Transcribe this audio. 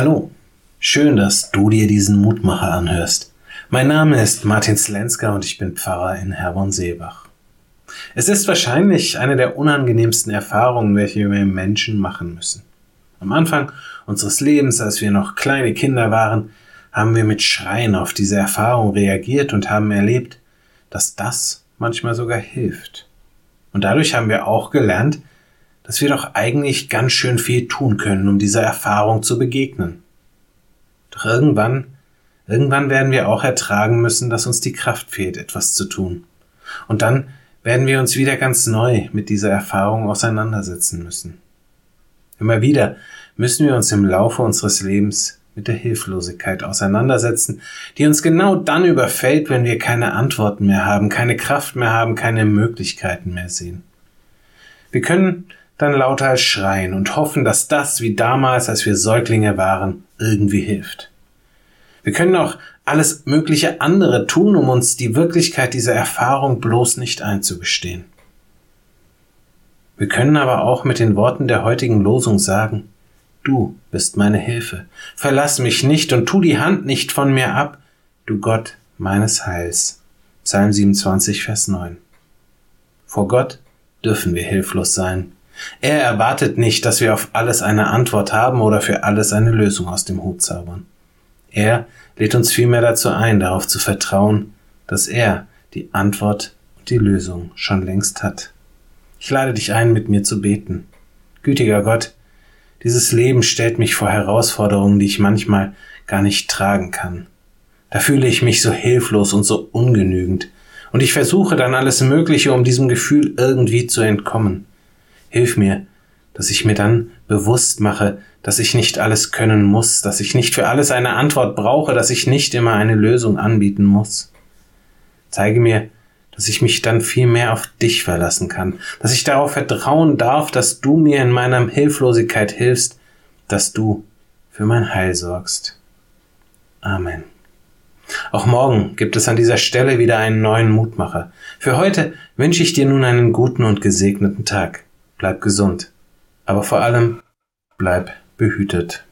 Hallo, schön, dass du dir diesen Mutmacher anhörst. Mein Name ist Martin Slenska und ich bin Pfarrer in Herborn-Seebach. Es ist wahrscheinlich eine der unangenehmsten Erfahrungen, welche wir Menschen machen müssen. Am Anfang unseres Lebens, als wir noch kleine Kinder waren, haben wir mit Schreien auf diese Erfahrung reagiert und haben erlebt, dass das manchmal sogar hilft. Und dadurch haben wir auch gelernt, dass wir doch eigentlich ganz schön viel tun können, um dieser Erfahrung zu begegnen. Doch irgendwann, irgendwann werden wir auch ertragen müssen, dass uns die Kraft fehlt, etwas zu tun. Und dann werden wir uns wieder ganz neu mit dieser Erfahrung auseinandersetzen müssen. Immer wieder müssen wir uns im Laufe unseres Lebens mit der Hilflosigkeit auseinandersetzen, die uns genau dann überfällt, wenn wir keine Antworten mehr haben, keine Kraft mehr haben, keine Möglichkeiten mehr sehen. Wir können dann lauter als schreien und hoffen, dass das, wie damals, als wir Säuglinge waren, irgendwie hilft. Wir können auch alles mögliche andere tun, um uns die Wirklichkeit dieser Erfahrung bloß nicht einzugestehen. Wir können aber auch mit den Worten der heutigen Losung sagen, Du bist meine Hilfe, verlass mich nicht und tu die Hand nicht von mir ab, du Gott meines Heils. Psalm 27, Vers 9. Vor Gott dürfen wir hilflos sein, er erwartet nicht, dass wir auf alles eine Antwort haben oder für alles eine Lösung aus dem Hut zaubern. Er lädt uns vielmehr dazu ein, darauf zu vertrauen, dass er die Antwort und die Lösung schon längst hat. Ich lade dich ein, mit mir zu beten. Gütiger Gott, dieses Leben stellt mich vor Herausforderungen, die ich manchmal gar nicht tragen kann. Da fühle ich mich so hilflos und so ungenügend, und ich versuche dann alles Mögliche, um diesem Gefühl irgendwie zu entkommen. Hilf mir, dass ich mir dann bewusst mache, dass ich nicht alles können muss, dass ich nicht für alles eine Antwort brauche, dass ich nicht immer eine Lösung anbieten muss. Zeige mir, dass ich mich dann viel mehr auf dich verlassen kann, dass ich darauf vertrauen darf, dass du mir in meiner Hilflosigkeit hilfst, dass du für mein Heil sorgst. Amen. Auch morgen gibt es an dieser Stelle wieder einen neuen Mutmacher. Für heute wünsche ich dir nun einen guten und gesegneten Tag bleib gesund, aber vor allem bleib behütet.